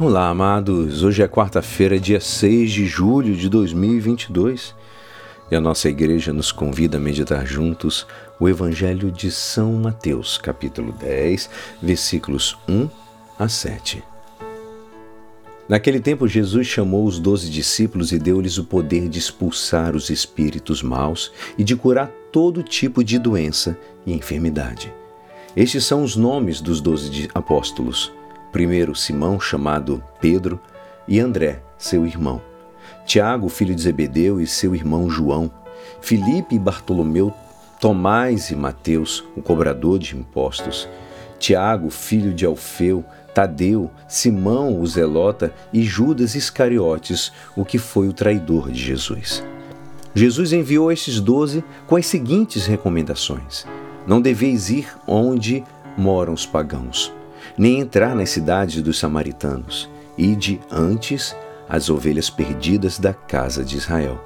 Olá, amados. Hoje é quarta-feira, dia 6 de julho de 2022 e a nossa igreja nos convida a meditar juntos o Evangelho de São Mateus, capítulo 10, versículos 1 a 7. Naquele tempo, Jesus chamou os doze discípulos e deu-lhes o poder de expulsar os espíritos maus e de curar todo tipo de doença e enfermidade. Estes são os nomes dos doze apóstolos Primeiro Simão, chamado Pedro, e André, seu irmão. Tiago, filho de Zebedeu, e seu irmão João. Filipe e Bartolomeu, Tomás e Mateus, o cobrador de impostos. Tiago, filho de Alfeu, Tadeu, Simão, o zelota, e Judas Iscariotes, o que foi o traidor de Jesus. Jesus enviou estes doze com as seguintes recomendações: Não deveis ir onde moram os pagãos nem entrar nas cidades dos samaritanos. Ide antes as ovelhas perdidas da casa de Israel.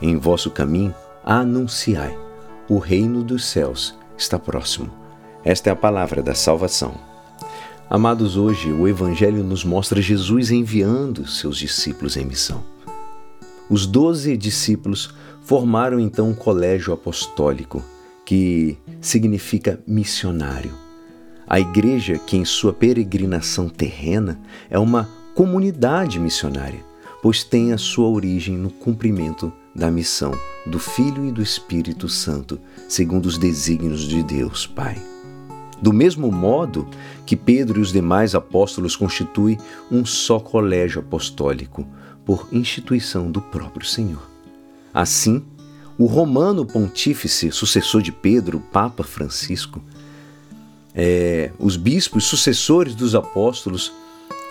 Em vosso caminho anunciai: o reino dos céus está próximo. Esta é a palavra da salvação. Amados, hoje o Evangelho nos mostra Jesus enviando seus discípulos em missão. Os doze discípulos formaram então um colégio apostólico, que significa missionário a igreja, que em sua peregrinação terrena é uma comunidade missionária, pois tem a sua origem no cumprimento da missão do Filho e do Espírito Santo, segundo os desígnios de Deus Pai. Do mesmo modo que Pedro e os demais apóstolos constituem um só colégio apostólico, por instituição do próprio Senhor. Assim, o romano pontífice, sucessor de Pedro, Papa Francisco, é, os bispos sucessores dos apóstolos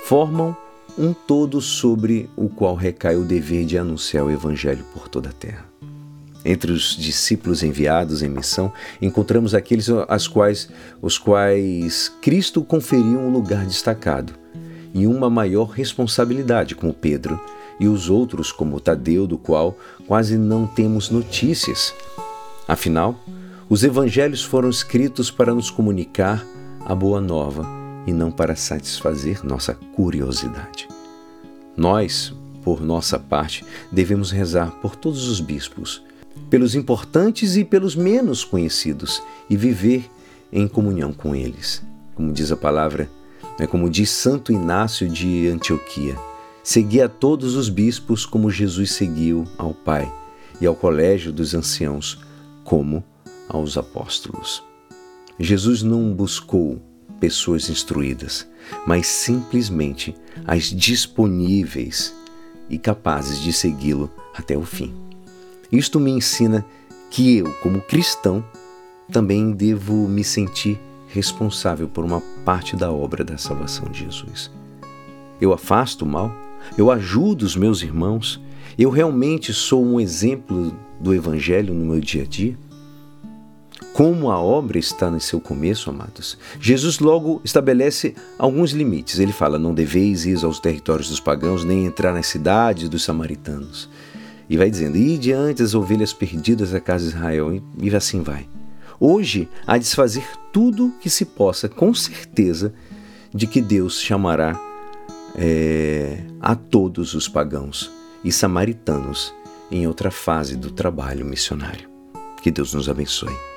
formam um todo sobre o qual recai o dever de anunciar o Evangelho por toda a terra. Entre os discípulos enviados em missão, encontramos aqueles aos quais, os quais Cristo conferiu um lugar destacado e uma maior responsabilidade, como Pedro, e os outros, como Tadeu, do qual quase não temos notícias. Afinal, os evangelhos foram escritos para nos comunicar a boa nova e não para satisfazer nossa curiosidade. Nós, por nossa parte, devemos rezar por todos os bispos, pelos importantes e pelos menos conhecidos, e viver em comunhão com eles. Como diz a palavra, né, como diz Santo Inácio de Antioquia, segui a todos os bispos como Jesus seguiu ao Pai e ao colégio dos anciãos, como aos apóstolos. Jesus não buscou pessoas instruídas, mas simplesmente as disponíveis e capazes de segui-lo até o fim. Isto me ensina que eu, como cristão, também devo me sentir responsável por uma parte da obra da salvação de Jesus. Eu afasto o mal, eu ajudo os meus irmãos, eu realmente sou um exemplo do Evangelho no meu dia a dia? Como a obra está no seu começo, amados, Jesus logo estabelece alguns limites. Ele fala: Não deveis ir aos territórios dos pagãos, nem entrar nas cidades dos samaritanos. E vai dizendo: E diante as ovelhas perdidas da casa de Israel. E assim vai. Hoje há de se fazer tudo que se possa, com certeza, de que Deus chamará é, a todos os pagãos e samaritanos em outra fase do trabalho missionário. Que Deus nos abençoe.